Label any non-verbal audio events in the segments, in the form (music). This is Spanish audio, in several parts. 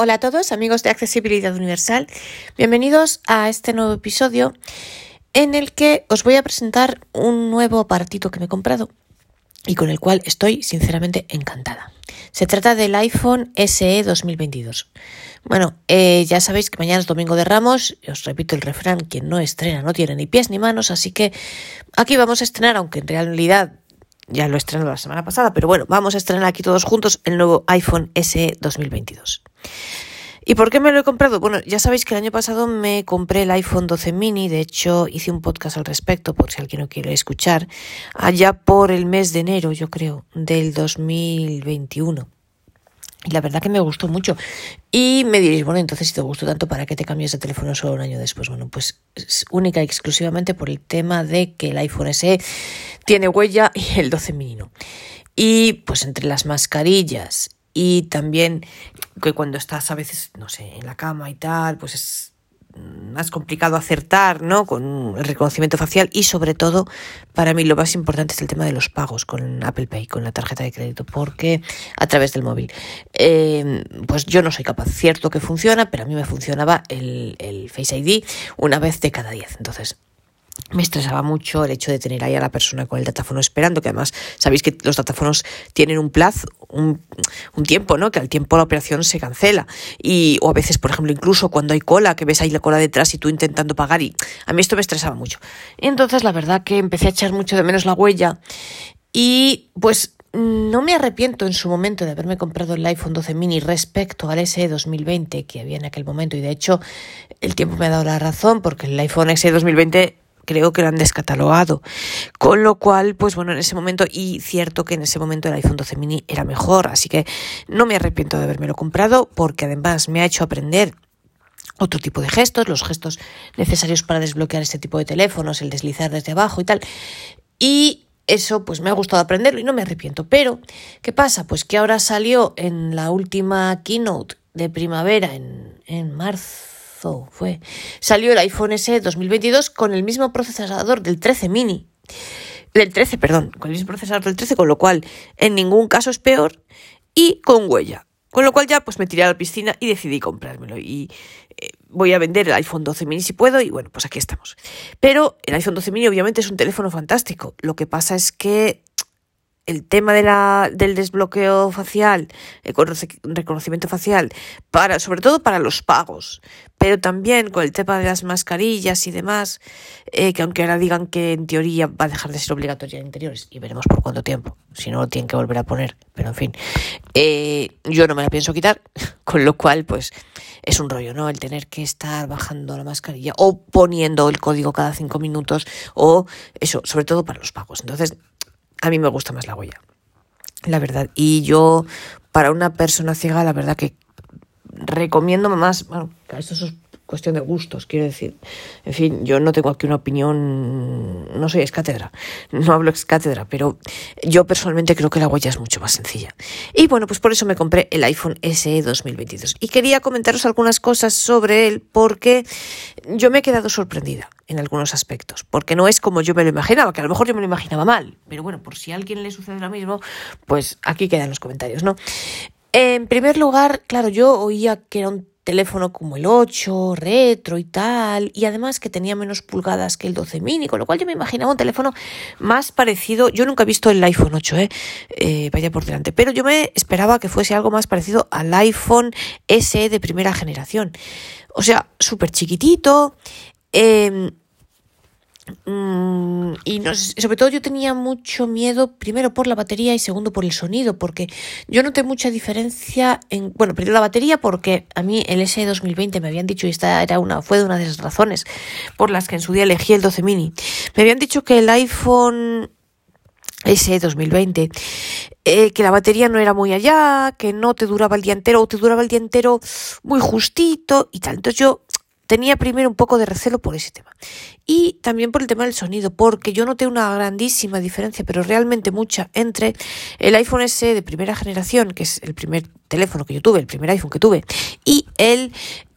Hola a todos, amigos de Accesibilidad Universal. Bienvenidos a este nuevo episodio en el que os voy a presentar un nuevo aparatito que me he comprado y con el cual estoy sinceramente encantada. Se trata del iPhone SE 2022. Bueno, eh, ya sabéis que mañana es Domingo de Ramos, os repito el refrán, quien no estrena no tiene ni pies ni manos, así que aquí vamos a estrenar, aunque en realidad ya lo estrenó la semana pasada, pero bueno, vamos a estrenar aquí todos juntos el nuevo iPhone SE 2022. ¿Y por qué me lo he comprado? Bueno, ya sabéis que el año pasado me compré el iPhone 12 mini, de hecho hice un podcast al respecto por si alguien lo quiere escuchar, allá por el mes de enero, yo creo, del 2021. Y la verdad que me gustó mucho. Y me diréis, bueno, entonces si te gustó tanto, ¿para qué te cambias de teléfono solo un año después? Bueno, pues es única y exclusivamente por el tema de que el iPhone SE tiene huella y el 12 mini no. Y pues entre las mascarillas y también que cuando estás a veces, no sé, en la cama y tal, pues es más complicado acertar, ¿no? Con el reconocimiento facial y sobre todo, para mí lo más importante es el tema de los pagos con Apple Pay, con la tarjeta de crédito, porque a través del móvil. Eh, pues yo no soy capaz, cierto que funciona, pero a mí me funcionaba el, el Face ID una vez de cada diez. Entonces, me estresaba mucho el hecho de tener ahí a la persona con el datáfono esperando, que además sabéis que los datáfonos tienen un plazo, un, tiempo, ¿no? Que al tiempo la operación se cancela. Y, o a veces, por ejemplo, incluso cuando hay cola, que ves ahí la cola detrás y tú intentando pagar, y a mí esto me estresaba mucho. Entonces la verdad que empecé a echar mucho de menos la huella y pues no me arrepiento en su momento de haberme comprado el iPhone 12 mini respecto al SE 2020 que había en aquel momento y de hecho el tiempo me ha dado la razón porque el iPhone SE 2020 creo que lo han descatalogado. Con lo cual, pues bueno, en ese momento, y cierto que en ese momento el iPhone 12 mini era mejor, así que no me arrepiento de habérmelo comprado porque además me ha hecho aprender otro tipo de gestos, los gestos necesarios para desbloquear este tipo de teléfonos, el deslizar desde abajo y tal. Y eso pues me ha gustado aprenderlo y no me arrepiento. Pero, ¿qué pasa? Pues que ahora salió en la última keynote de primavera, en, en marzo fue. Salió el iPhone SE 2022 con el mismo procesador del 13 mini. Del 13, perdón, con el mismo procesador del 13, con lo cual en ningún caso es peor y con huella. Con lo cual ya pues me tiré a la piscina y decidí comprármelo. Y eh, voy a vender el iPhone 12 mini si puedo y bueno, pues aquí estamos. Pero el iPhone 12 mini obviamente es un teléfono fantástico. Lo que pasa es que el tema de la, del desbloqueo facial, el reconocimiento facial, para, sobre todo para los pagos, pero también con el tema de las mascarillas y demás, eh, que aunque ahora digan que en teoría va a dejar de ser obligatoria en interiores, y veremos por cuánto tiempo, si no lo tienen que volver a poner, pero en fin, eh, yo no me la pienso quitar, (laughs) con lo cual, pues, es un rollo, ¿no? El tener que estar bajando la mascarilla o poniendo el código cada cinco minutos, o eso, sobre todo para los pagos. Entonces, a mí me gusta más la huella, la verdad. Y yo, para una persona ciega, la verdad que recomiendo más, bueno, esto es cuestión de gustos, quiero decir. En fin, yo no tengo aquí una opinión, no soy ex cátedra, (laughs) no hablo ex cátedra, pero yo personalmente creo que la huella es mucho más sencilla. Y bueno, pues por eso me compré el iPhone SE 2022. Y quería comentaros algunas cosas sobre él porque yo me he quedado sorprendida en algunos aspectos, porque no es como yo me lo imaginaba, que a lo mejor yo me lo imaginaba mal, pero bueno, por si a alguien le sucede lo mismo, pues aquí quedan los comentarios, ¿no? En primer lugar, claro, yo oía que era un teléfono como el 8, retro y tal, y además que tenía menos pulgadas que el 12 mini, con lo cual yo me imaginaba un teléfono más parecido, yo nunca he visto el iPhone 8, ¿eh? eh vaya por delante, pero yo me esperaba que fuese algo más parecido al iPhone SE de primera generación, o sea, súper chiquitito, eh, Mm, y sobre todo yo tenía mucho miedo, primero por la batería y segundo por el sonido, porque yo noté mucha diferencia en, bueno, primero la batería porque a mí el S 2020 me habían dicho, y esta era una, fue una de las razones por las que en su día elegí el 12 mini, me habían dicho que el iPhone S 2020, eh, que la batería no era muy allá, que no te duraba el día entero o te duraba el día entero muy justito y tal. Entonces yo tenía primero un poco de recelo por ese tema. Y también por el tema del sonido, porque yo noté una grandísima diferencia, pero realmente mucha, entre el iPhone S de primera generación, que es el primer teléfono que yo tuve, el primer iPhone que tuve, y el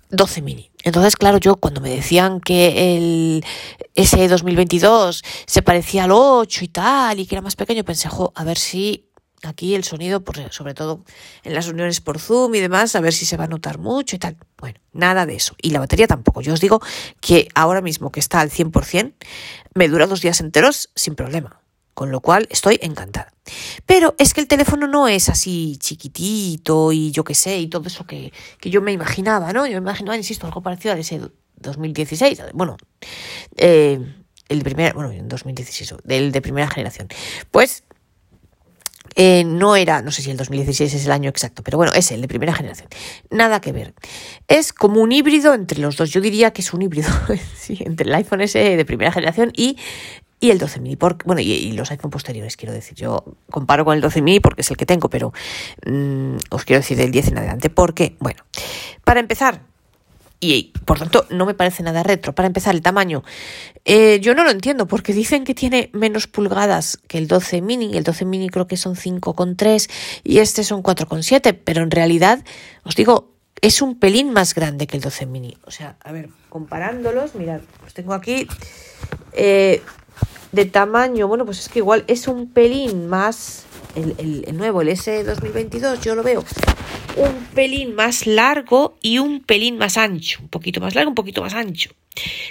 12 mini. Entonces, claro, yo cuando me decían que el S 2022 se parecía al 8 y tal, y que era más pequeño, pensé, jo, a ver si aquí el sonido, pues, sobre todo en las reuniones por Zoom y demás, a ver si se va a notar mucho y tal. Bueno, nada de eso. Y la batería tampoco. Yo os digo que ahora mismo que está al 100%, me dura dos días enteros sin problema. Con lo cual estoy encantada. Pero es que el teléfono no es así chiquitito y yo qué sé, y todo eso que, que yo me imaginaba, ¿no? Yo me imaginaba, insisto, algo parecido a ese 2016. Bueno, eh, el de primera, bueno, en 2016, del de primera generación. Pues eh, no era, no sé si el 2016 es el año exacto, pero bueno, es el de primera generación. Nada que ver. Es como un híbrido entre los dos. Yo diría que es un híbrido (laughs) entre el iPhone S de primera generación y, y el 12 mini. bueno, y, los iPhone posteriores, quiero decir. Yo comparo con el 12 mini porque es el que tengo, pero mm, os quiero decir del 10 en adelante. Porque, bueno, para empezar, y por tanto no me parece nada retro. Para empezar, el tamaño. Eh, yo no lo entiendo porque dicen que tiene menos pulgadas que el 12 mini. El 12 mini creo que son 5,3 y este son 4,7, pero en realidad, os digo, es un pelín más grande que el 12 mini. O sea, a ver, comparándolos, mirad, os tengo aquí eh, de tamaño, bueno, pues es que igual es un pelín más, el, el nuevo, el S 2022, yo lo veo un pelín más largo y un pelín más ancho, un poquito más largo, un poquito más ancho.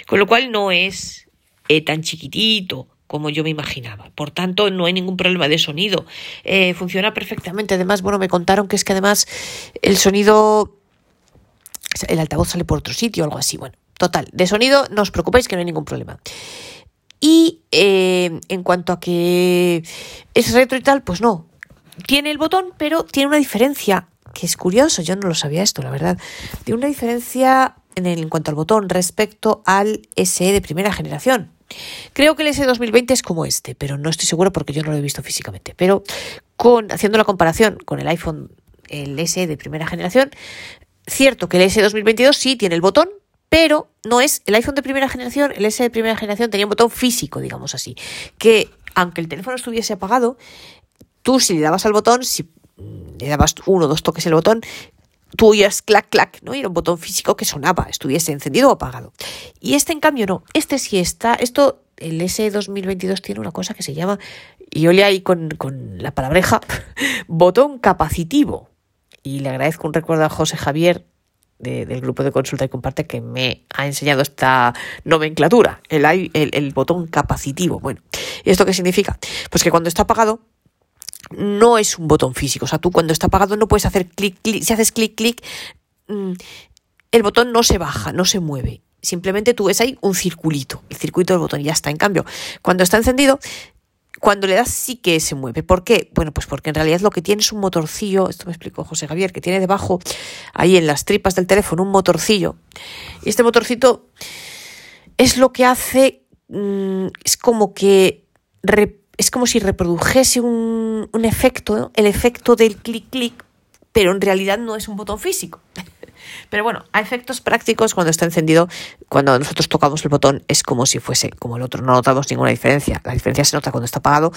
Con lo cual no es eh, tan chiquitito como yo me imaginaba. Por tanto, no hay ningún problema de sonido. Eh, funciona perfectamente. Además, bueno, me contaron que es que además el sonido, el altavoz sale por otro sitio algo así. Bueno, total, de sonido no os preocupéis que no hay ningún problema. Y eh, en cuanto a que es retro y tal, pues no. Tiene el botón, pero tiene una diferencia que es curioso, yo no lo sabía esto, la verdad, de una diferencia en, el, en cuanto al botón respecto al SE de primera generación. Creo que el SE 2020 es como este, pero no estoy seguro porque yo no lo he visto físicamente. Pero con, haciendo la comparación con el iPhone, el SE de primera generación, cierto que el SE 2022 sí tiene el botón, pero no es el iPhone de primera generación, el SE de primera generación tenía un botón físico, digamos así, que aunque el teléfono estuviese apagado, tú si le dabas al botón, si le dabas uno o dos toques el botón, tú oías clac, clac, ¿no? Y era un botón físico que sonaba, estuviese encendido o apagado. Y este, en cambio, no. Este sí está. Esto, el S2022 tiene una cosa que se llama, y yo ahí con, la palabreja, (laughs) botón capacitivo. Y le agradezco un recuerdo a José Javier del grupo de consulta y comparte que me ha enseñado esta nomenclatura, el, el, botón capacitivo. Bueno, ¿y esto qué significa? Pues que cuando está apagado, no es un botón físico. O sea, tú cuando está apagado no puedes hacer clic, clic. Si haces clic, clic, mm, el botón no se baja, no se mueve. Simplemente tú ves ahí un circulito, el circuito del botón y ya está. En cambio, cuando está encendido, cuando le das sí que se mueve. ¿Por qué? Bueno, pues porque en realidad lo que tiene es un motorcillo, esto me explicó José Javier, que tiene debajo, ahí en las tripas del teléfono, un motorcillo. Y este motorcito es lo que hace, mm, es como que es como si reprodujese un, efecto, el efecto del clic-clic, pero en realidad no es un botón físico. Pero bueno, a efectos prácticos, cuando está encendido, cuando nosotros tocamos el botón, es como si fuese como el otro. No notamos ninguna diferencia. La diferencia se nota cuando está apagado,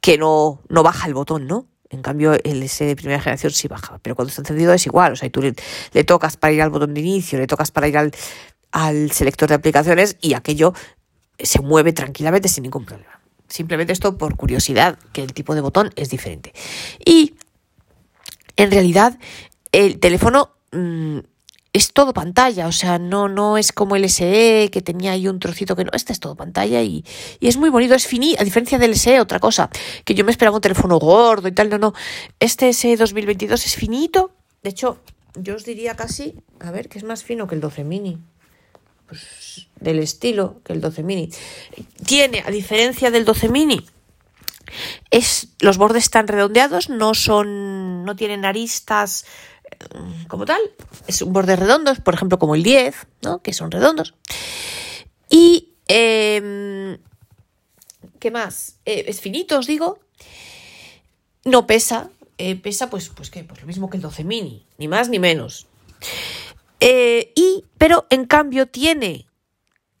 que no, no baja el botón, ¿no? En cambio, el S de primera generación sí baja. Pero cuando está encendido es igual. O sea, tú le, le tocas para ir al botón de inicio, le tocas para ir al, al selector de aplicaciones y aquello se mueve tranquilamente sin ningún problema. Simplemente esto por curiosidad, que el tipo de botón es diferente. Y en realidad el teléfono mm, es todo pantalla, o sea, no, no es como el SE que tenía ahí un trocito que no, este es todo pantalla y, es muy bonito, es finito, a diferencia del SE, otra cosa, que yo me esperaba un teléfono gordo y tal, no, no, este SE 2022 es finito, de hecho, yo os diría casi, a ver, que es más fino que el 12 mini pues, del estilo que el 12 mini. Tiene, a diferencia del 12 mini, es, los bordes están redondeados, no son, no tienen aristas como tal, es un borde redondo, por ejemplo, como el 10, ¿no? que son redondos. Y, em, ¿qué más? Eh, es finito, os digo. No pesa, eh, pesa pues, pues, ¿qué? pues lo mismo que el 12 mini, ni más ni menos. Eh, y, pero en cambio tiene,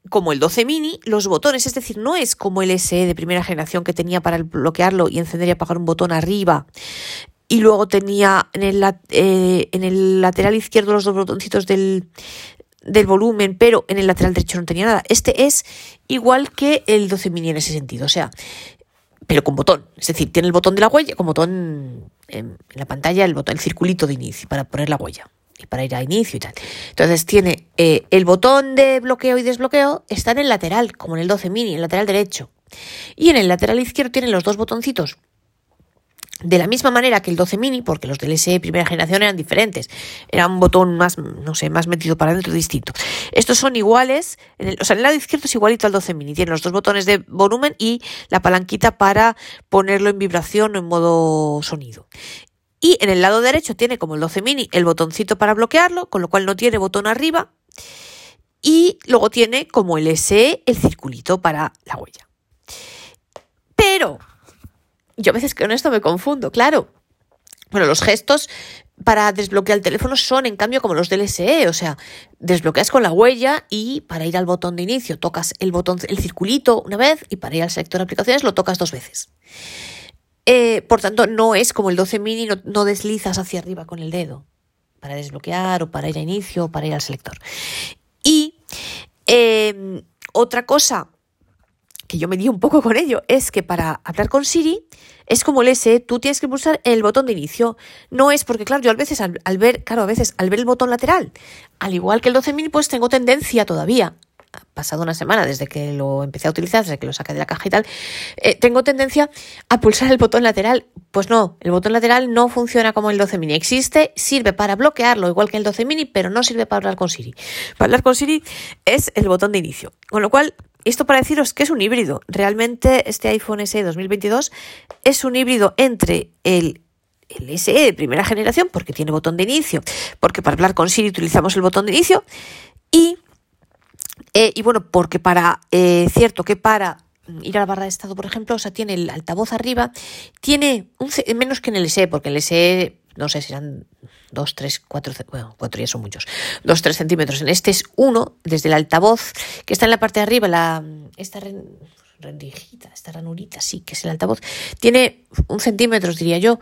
como el 12 mini, los botones, es decir, no es como el SE de primera generación que tenía para bloquearlo y encender y apagar un botón arriba. Y luego tenía en el, eh, en el lateral izquierdo los dos botoncitos del, del volumen, pero en el lateral derecho no tenía nada. Este es igual que el 12 mini en ese sentido. O sea, pero con botón. Es decir, tiene el botón de la huella, con botón en, la pantalla, el botón, el circulito de inicio para poner la huella y para ir a inicio y tal. Entonces tiene eh, el botón de bloqueo y desbloqueo está en el lateral, como en el 12 mini, en el lateral derecho. Y en el lateral izquierdo tiene los dos botoncitos de la misma manera que el 12 mini, porque los del SE primera generación eran diferentes, era un botón más, no sé, más metido para adentro, distinto. Estos son iguales, en el, o sea, el lado izquierdo es igualito al 12 mini, tiene los dos botones de volumen y la palanquita para ponerlo en vibración o en modo sonido. Y en el lado derecho tiene como el 12 mini el botoncito para bloquearlo, con lo cual no tiene botón arriba. Y luego tiene como el SE el circulito para la huella. Pero yo a veces con esto me confundo, claro. Bueno, los gestos para desbloquear el teléfono son en cambio como los del SE, o sea, desbloqueas con la huella y para ir al botón de inicio tocas el botón, el circulito una vez y para ir al sector de aplicaciones lo tocas dos veces. Eh, por tanto, no es como el 12 mini, no, deslizas hacia arriba con el dedo para desbloquear o para ir a inicio o para ir al selector. Y eh, otra cosa que yo me di un poco con ello, es que para hablar con Siri es como el S, tú tienes que pulsar el botón de inicio. No es porque, claro, yo a veces al, ver, claro, a veces al ver el botón lateral, al igual que el 12.000, pues tengo tendencia todavía ha pasado una semana desde que lo empecé a utilizar, desde que lo saqué de la caja y tal, eh, tengo tendencia a pulsar el botón lateral. Pues no, el botón lateral no funciona como el 12 mini. Existe, sirve para bloquearlo igual que el 12 mini, pero no sirve para hablar con Siri. Para hablar con Siri es el botón de inicio. Con lo cual, esto para deciros que es un híbrido. Realmente este iPhone SE 2022 es un híbrido entre el, el SE de primera generación, porque tiene botón de inicio, porque para hablar con Siri utilizamos el botón de inicio, y, eh, y bueno, porque para, eh, cierto que para ir a la barra de estado, por ejemplo, o sea, tiene el altavoz arriba, tiene un, menos que en el SE, porque el SE no sé si eran 2, 3, 4, bueno, 4 ya son muchos, 2, 3 centímetros. En este es uno, desde el altavoz, que está en la parte de arriba, la, esta rendijita, esta ranurita, sí, que es el altavoz, tiene un centímetro, diría yo,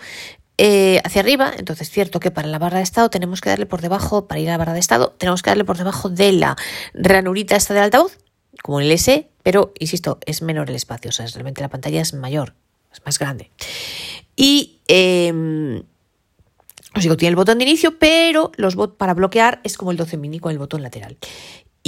eh, hacia arriba. Entonces, cierto que para la barra de estado tenemos que darle por debajo, para ir a la barra de estado, tenemos que darle por debajo de la ranurita esta del altavoz, como el S, pero, insisto, es menor el espacio, o sea, realmente la pantalla es mayor, es más grande. Y... Eh, os digo, tiene el botón de inicio, pero los bot para bloquear es como el 12 mini con el botón lateral.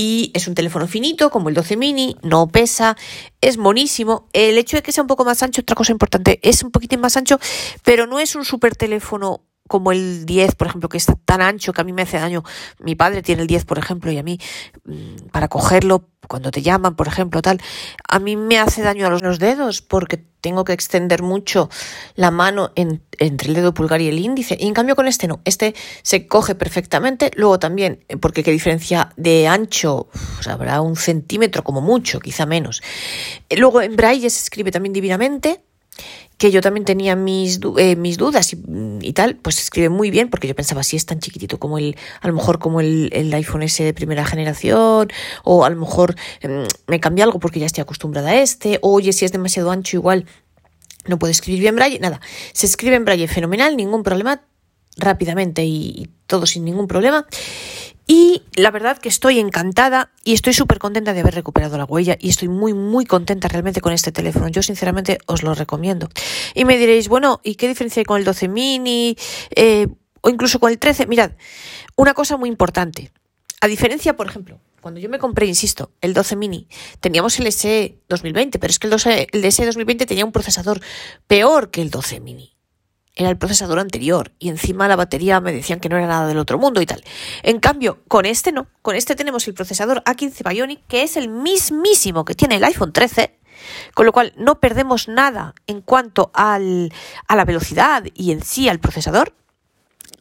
Y es un teléfono finito, como el 12 mini, no pesa, es monísimo. El hecho de que sea un poco más ancho, otra cosa importante, es un poquitín más ancho, pero no es un super teléfono como el 10, por ejemplo, que está tan ancho que a mí me hace daño. Mi padre tiene el 10, por ejemplo, y a mí, mm, para cogerlo, cuando te llaman, por ejemplo, tal, a mí me hace daño a los, dedos porque tengo que extender mucho la mano entre el dedo pulgar y el índice. Y en cambio con este no, este se coge perfectamente. Luego también, eh, porque qué diferencia de ancho, habrá un centímetro como mucho, quizá menos. Eh, luego en braille se escribe también divinamente que yo también tenía mis, eh, mis dudas y, tal, pues escribe muy bien, porque yo pensaba, si es tan chiquitito como el, a lo mejor como el, el iPhone S de primera generación, o a lo mejor em, me cambia algo porque ya estoy acostumbrada a este, oye, si es demasiado ancho igual no puede escribir bien braille, nada, se escribe en braille fenomenal, ningún problema, rápidamente y todo sin ningún problema. Y la verdad que estoy encantada y estoy súper contenta de haber recuperado la huella y estoy muy, muy contenta realmente con este teléfono. Yo sinceramente os lo recomiendo. Y me diréis, bueno, ¿y qué diferencia hay con el 12 mini eh, o incluso con el 13? Mirad, una cosa muy importante. A diferencia, por ejemplo, cuando yo me compré, insisto, el 12 mini, teníamos el SE 2020, pero es que el, 12, el SE 2020 tenía un procesador peor que el 12 mini era el procesador anterior y encima la batería me decían que no era nada del otro mundo y tal. En cambio, con este no, con este tenemos el procesador A15 Bionic que es el mismísimo que tiene el iPhone 13, con lo cual no perdemos nada en cuanto al, a la velocidad y en sí al procesador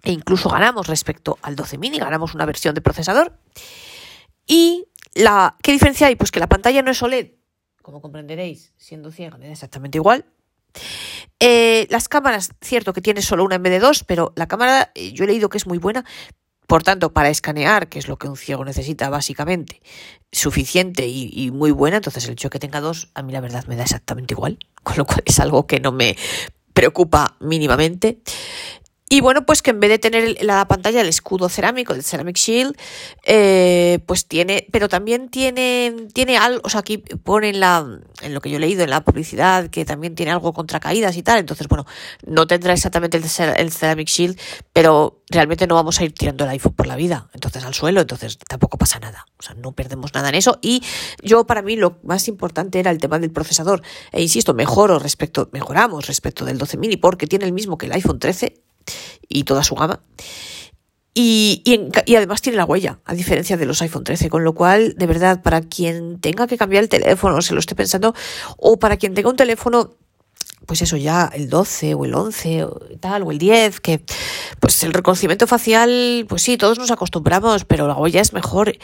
e incluso ganamos respecto al 12 mini, ganamos una versión de procesador. Y la ¿qué diferencia hay? Pues que la pantalla no es OLED, como comprenderéis, siendo ciega exactamente igual. Eh, las cámaras, cierto que tiene solo una en vez de dos, pero la cámara eh, yo he leído que es muy buena. Por tanto, para escanear, que es lo que un ciego necesita básicamente, suficiente y, muy buena, entonces el hecho de que tenga dos, a mí la verdad me da exactamente igual, (laughs) con lo cual es algo que no me preocupa mínimamente. Y bueno, pues que en vez de tener la pantalla el escudo cerámico, el Ceramic Shield, eh, pues tiene, pero también tiene, tiene algo, o sea, aquí pone en, la, en lo que yo he leído en la publicidad que también tiene algo contra caídas y tal, entonces bueno, no tendrá exactamente el, Ceramic Shield, pero realmente no vamos a ir tirando el iPhone por la vida, entonces al suelo, entonces tampoco pasa nada, o sea, no perdemos nada en eso. Y yo para mí lo más importante era el tema del procesador, e insisto, mejoro respecto, mejoramos respecto del 12 mini porque tiene el mismo que el iPhone 13, y toda su gama. Y, y, además tiene la huella, a diferencia de los iPhone 13, con lo cual, de verdad, para quien tenga que cambiar el teléfono, se lo esté pensando, o para quien tenga un teléfono, pues eso ya, el 12 o el 11 o tal, o el 10, que pues el reconocimiento facial, pues sí, todos nos acostumbramos, pero la huella es mejor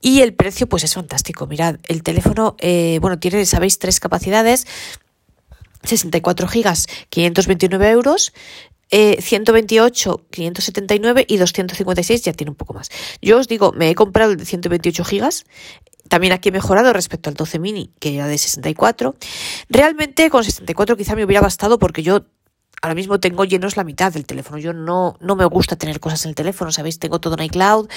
y el precio pues es fantástico. Mirad, el teléfono, eh, bueno, tiene, sabéis, tres capacidades, 64 gigas, 529 euros, 128, eh, 579 y 256 ya tiene un poco más. Yo os digo, me he comprado el de 128 gigas. También aquí he mejorado respecto al 12 mini, que era de 64. Realmente con 64 quizá me hubiera bastado porque yo ahora mismo tengo llenos la mitad del teléfono. Yo no, no me gusta tener cosas en el teléfono, ¿sabéis? Tengo todo en iCloud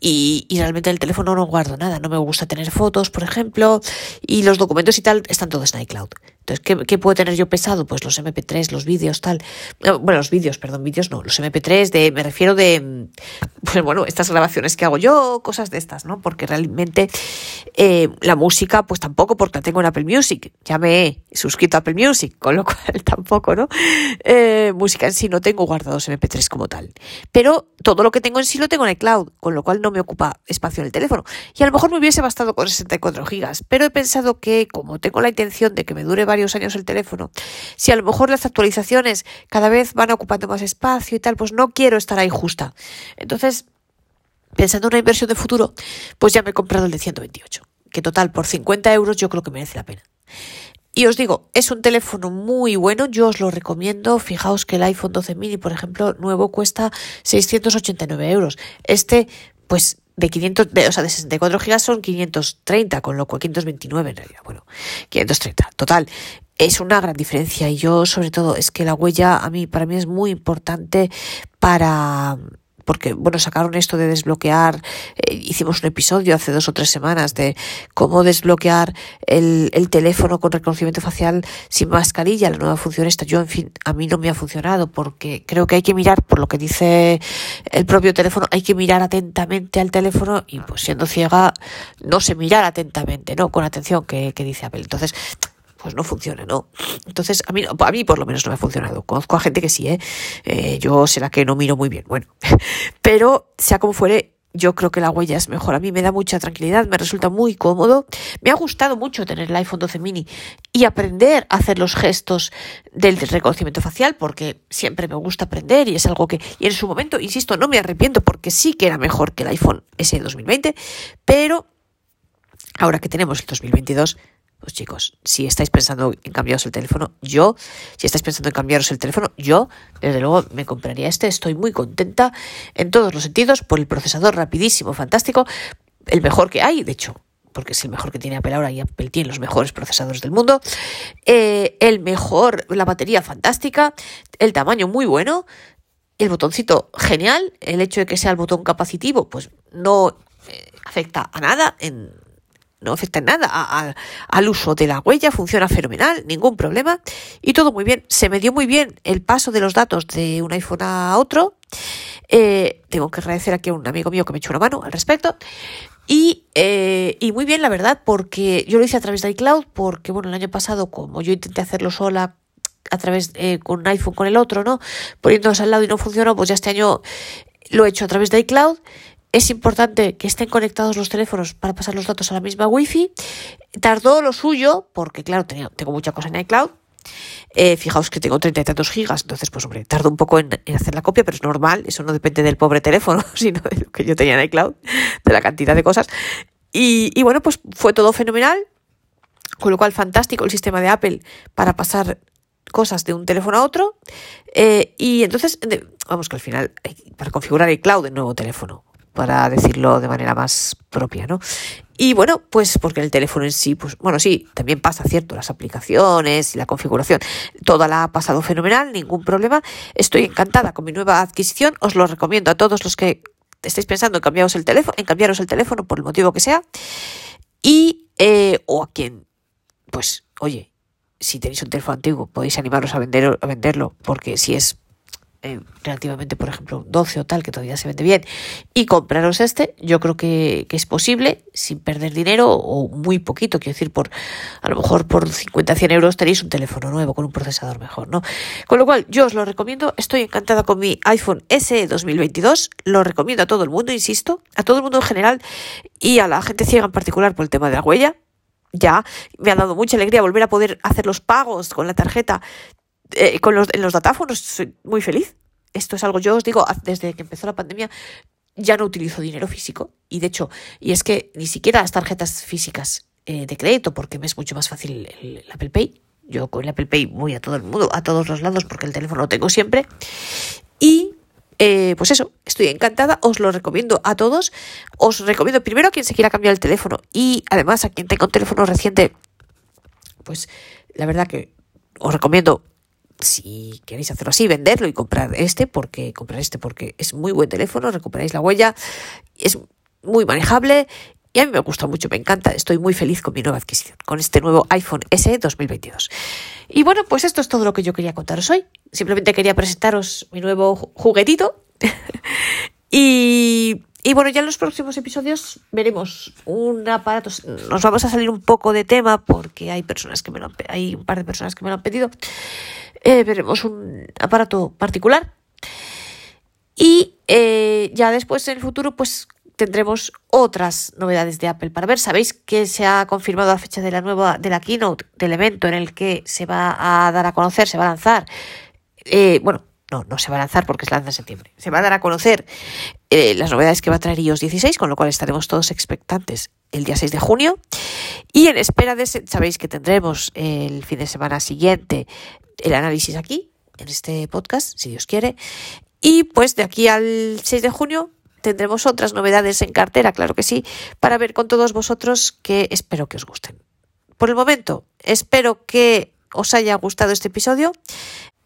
y, y realmente en el teléfono no guardo nada. No me gusta tener fotos, por ejemplo, y los documentos y tal están todos en iCloud. Entonces, ¿qué, ¿qué, puedo tener yo pesado? Pues los MP3, los vídeos, tal. Bueno, los vídeos, perdón, vídeos no, los MP3, de, me refiero de, (laughs) pues bueno, estas grabaciones que hago yo, cosas de estas, ¿no? Porque realmente eh, la música, pues tampoco, porque la tengo en Apple Music. Ya me he suscrito a Apple Music, con lo (laughs) cual tampoco, ¿no? Eh, música en sí no tengo guardados MP3 como tal. Pero todo lo que tengo en sí lo tengo en iCloud, con lo cual no me ocupa espacio en el teléfono. Y a lo mejor me hubiese bastado con 64 gigas, pero he pensado que como tengo la intención de que me dure varios años el teléfono, si a lo mejor las actualizaciones cada vez van ocupando más espacio y tal, pues no quiero estar ahí justa. Entonces, pensando en una inversión de futuro, pues ya me he comprado el de 128, que total por 50 euros yo creo que merece la pena. Y os digo, es un teléfono muy bueno, yo os lo recomiendo. Fijaos que el iPhone 12 mini, por ejemplo, nuevo cuesta 689 euros. Este, pues de 500, de, o sea, de 64 gigas son 530, con lo cual 529 en realidad, bueno, 530, total. Es una gran diferencia y yo sobre todo es que la huella a mí, para mí es muy importante para, porque bueno, sacaron esto de desbloquear, eh, hicimos un episodio hace dos o tres semanas de cómo desbloquear el, el, teléfono con reconocimiento facial sin mascarilla, la nueva función esta. Yo, en fin, a mí no me ha funcionado porque creo que hay que mirar, por lo que dice el propio teléfono, hay que mirar atentamente al teléfono y pues siendo ciega no sé mirar atentamente, ¿no? Con atención que, que dice Apple. Entonces, pues no funciona, ¿no? Entonces, a mí, a mí por lo menos no me ha funcionado. Conozco a gente que sí, ¿eh? eh yo será que no miro muy bien, bueno. (laughs) Pero, sea como fuere, yo creo que la huella es mejor. A mí me da mucha tranquilidad, me resulta muy cómodo. Me ha gustado mucho tener el iPhone 12 mini y aprender a hacer los gestos del reconocimiento facial, porque siempre me gusta aprender y es algo que, y en su momento, insisto, no me arrepiento porque sí que era mejor que el iPhone S 2020, pero ahora que tenemos el 2022, pues chicos, si estáis pensando en cambiaros el teléfono, yo, si estáis pensando en cambiaros el teléfono, yo, desde luego, me compraría este. Estoy muy contenta en todos los sentidos por el procesador rapidísimo, fantástico, el mejor que hay, de hecho, porque es el mejor que tiene Apple ahora y Apple tiene los mejores procesadores del mundo. Eh, el mejor, la batería fantástica, el tamaño muy bueno, el botoncito genial, el hecho de que sea el botón capacitivo, pues no eh, afecta a nada en no afecta en nada al uso de la huella, funciona fenomenal, ningún problema y todo muy bien. Se me dio muy bien el paso de los datos de un iPhone a otro. Eh, tengo que agradecer aquí a un amigo mío que me echó una mano al respecto. Y, eh, y muy bien, la verdad, porque yo lo hice a través de iCloud, porque bueno, el año pasado, como yo intenté hacerlo sola a través eh, con un iPhone con el otro, ¿no? Poniéndolos al lado y no funcionó, pues ya este año lo he hecho a través de iCloud es importante que estén conectados los teléfonos para pasar los datos a la misma wifi. Tardó lo suyo, porque claro, tengo mucha cosa en iCloud. Eh, fijaos que tengo treinta y tantos gigas, entonces pues hombre, tardo un poco en, hacer la copia, pero es normal, eso no depende del pobre teléfono, (laughs) sino de lo que yo tenía en iCloud, de la cantidad de cosas. Y, bueno, pues fue todo fenomenal, con lo cual fantástico el sistema de Apple para pasar cosas de un teléfono a otro. Eh, y entonces, vamos que al final, para configurar iCloud de nuevo teléfono, para decirlo de manera más propia, ¿no? Y bueno, pues porque el teléfono en sí, pues bueno, sí, también pasa, cierto, las aplicaciones y la configuración, toda la ha pasado fenomenal, ningún problema. Estoy encantada con mi nueva adquisición, os lo recomiendo a todos los que estáis pensando en cambiaros el teléfono, en cambiaros el teléfono por el motivo que sea. Y, eh, o a quien, pues, oye, si tenéis un teléfono antiguo, podéis animaros a, vender, a venderlo, porque si es eh, relativamente, por ejemplo, 12 o tal, que todavía se vende bien, y compraros este, yo creo que, es posible sin perder dinero o muy poquito, quiero decir, por a lo mejor por 50, 100 euros tenéis un teléfono nuevo con un procesador mejor, ¿no? Con lo cual, yo os lo recomiendo, estoy encantada con mi iPhone SE 2022, lo recomiendo a todo el mundo, insisto, a todo el mundo en general y a la gente ciega en particular por el tema de la huella, ya me ha dado mucha alegría volver a poder hacer los pagos con la tarjeta eh, con los, en los datáfonos. Soy muy feliz. Esto es algo, yo os digo, desde que empezó la pandemia ya no utilizo dinero físico. Y de hecho, y es que ni siquiera las tarjetas físicas eh, de crédito, porque me es mucho más fácil el, Apple Pay. Yo con el Apple Pay voy a todo el mundo, a todos los lados, porque el teléfono lo tengo siempre. Y eh, pues eso, estoy encantada, os lo recomiendo a todos. Os recomiendo primero a quien se quiera cambiar el teléfono y además a quien tenga un teléfono reciente, pues la verdad que os recomiendo si queréis hacerlo así, venderlo y comprar este, porque comprar este porque es muy buen teléfono, recuperáis la huella, es muy manejable y a mí me gusta mucho, me encanta, estoy muy feliz con mi nueva adquisición, con este nuevo iPhone SE 2022. Y bueno, pues esto es todo lo que yo quería contaros hoy. Simplemente quería presentaros mi nuevo juguetito. (laughs) y, y, bueno, ya en los próximos episodios veremos un aparato. Nos vamos a salir un poco de tema porque hay personas que me lo han, hay un par de personas que me lo han pedido. Eh, veremos un aparato particular. Y eh, ya después en el futuro, pues tendremos otras novedades de Apple para ver. Sabéis que se ha confirmado la fecha de la nueva, de la keynote, del evento en el que se va a dar a conocer, se va a lanzar. Eh, bueno, no, no se va a lanzar porque se lanza en septiembre. Se va a dar a conocer eh, las novedades que va a traer iOS 16, con lo cual estaremos todos expectantes el día 6 de junio. Y en espera de sabéis que tendremos el fin de semana siguiente el análisis aquí, en este podcast, si Dios quiere. Y pues de aquí al 6 de junio tendremos otras novedades en cartera, claro que sí, para ver con todos vosotros que espero que os gusten. Por el momento, espero que os haya gustado este episodio.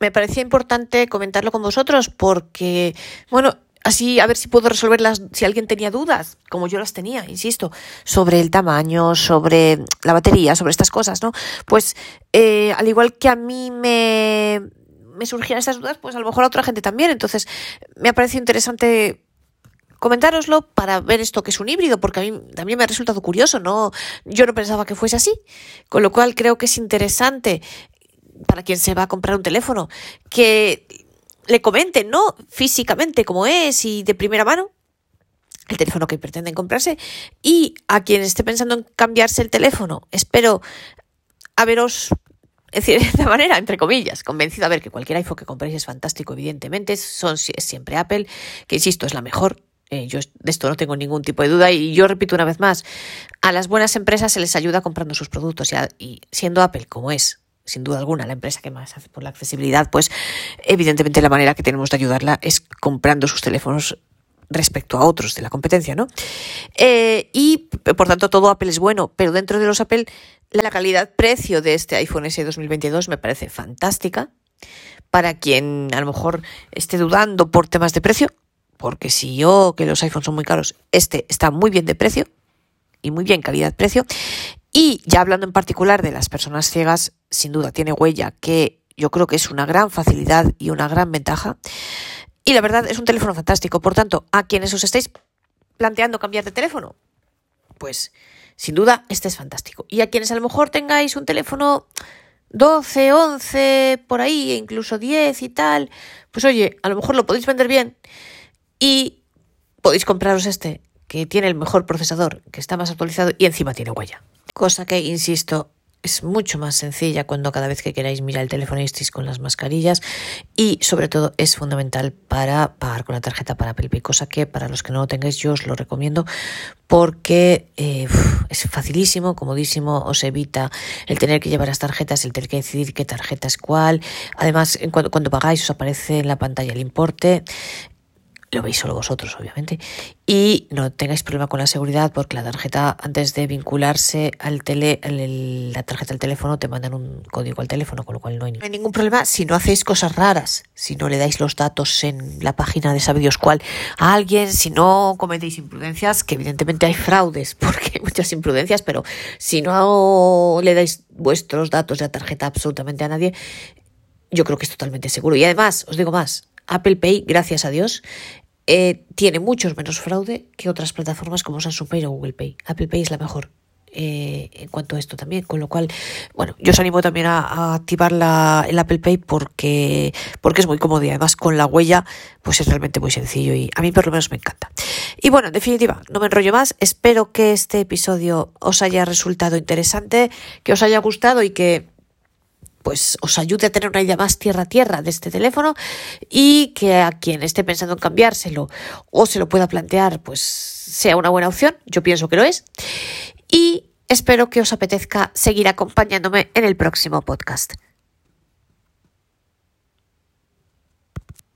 Me parecía importante comentarlo con vosotros porque, bueno, así a ver si puedo resolverlas si alguien tenía dudas, como yo las tenía, insisto, sobre el tamaño, sobre la batería, sobre estas cosas, ¿no? Pues eh, al igual que a mí me, me surgían estas dudas, pues a lo mejor a otra gente también. Entonces me ha parecido interesante comentároslo para ver esto que es un híbrido, porque a mí también me ha resultado curioso, ¿no? Yo no pensaba que fuese así, con lo cual creo que es interesante para quien se va a comprar un teléfono que le comenten, ¿no? Físicamente cómo es y de primera mano el teléfono que pretenden comprarse y a quien esté pensando en cambiarse el teléfono, espero haberos (laughs) de esta manera, entre comillas, convencido a ver que cualquier iPhone que compréis es fantástico, evidentemente, son, es siempre Apple, que insisto, es la mejor. Eh, yo de esto no tengo ningún tipo de duda y yo repito una vez más, a las buenas empresas se les ayuda comprando sus productos y siendo Apple como es sin duda alguna, la empresa que más hace por la accesibilidad, pues evidentemente la manera que tenemos de ayudarla es comprando sus teléfonos respecto a otros de la competencia, ¿no? Eh, y por tanto todo Apple es bueno, pero dentro de los Apple la calidad-precio de este iPhone S 2022 me parece fantástica para quien a lo mejor esté dudando por temas de precio, porque si yo que los iPhones son muy caros, este está muy bien de precio y muy bien calidad-precio y ya hablando en particular de las personas ciegas, sin duda tiene huella, que yo creo que es una gran facilidad y una gran ventaja. Y la verdad es un teléfono fantástico. Por tanto, a quienes os estéis planteando cambiar de teléfono, pues sin duda este es fantástico. Y a quienes a lo mejor tengáis un teléfono 12, 11, por ahí, e incluso 10 y tal, pues oye, a lo mejor lo podéis vender bien y podéis compraros este, que tiene el mejor procesador, que está más actualizado y encima tiene huella cosa que, insisto, es mucho más sencilla cuando cada vez que queráis mirar el teléfono estéis con las mascarillas y sobre todo es fundamental para pagar con la tarjeta para Apple Pay, cosa que para los que no lo tengáis yo os lo recomiendo porque eh, es facilísimo, comodísimo, os evita el tener que llevar las tarjetas, el tener que decidir qué tarjeta es cuál. Además, cuando, cuando pagáis os aparece en la pantalla el importe lo veis solo vosotros, obviamente, y no tengáis problema con la seguridad porque la tarjeta, antes de vincularse al tele, la tarjeta del teléfono, te mandan un código al teléfono, con lo cual no hay, ningún problema si no hacéis cosas raras, si no le dais los datos en la página de sabe Dios cuál a alguien, si no cometéis imprudencias, que evidentemente hay fraudes, (laughs) porque hay muchas imprudencias, pero si no le dais vuestros datos de la tarjeta absolutamente a nadie, yo creo que es totalmente seguro. Y además, os digo más, Apple Pay, gracias a Dios, eh, tiene muchos menos fraude que otras plataformas como Samsung Pay o Google Pay. Apple Pay es la mejor. Eh, en cuanto a esto también, con lo cual, bueno, yo os animo también a, activar la, el Apple Pay porque, porque es muy cómodo y además con la huella pues es realmente muy sencillo y a mí por lo menos me encanta. Y bueno, en definitiva, no me enrollo más, espero que este episodio os haya resultado interesante, que os haya gustado y que pues os ayude a tener una idea más tierra a tierra de este teléfono y que a quien esté pensando en cambiárselo o se lo pueda plantear, pues sea una buena opción. Yo pienso que lo es. Y espero que os apetezca seguir acompañándome en el próximo podcast.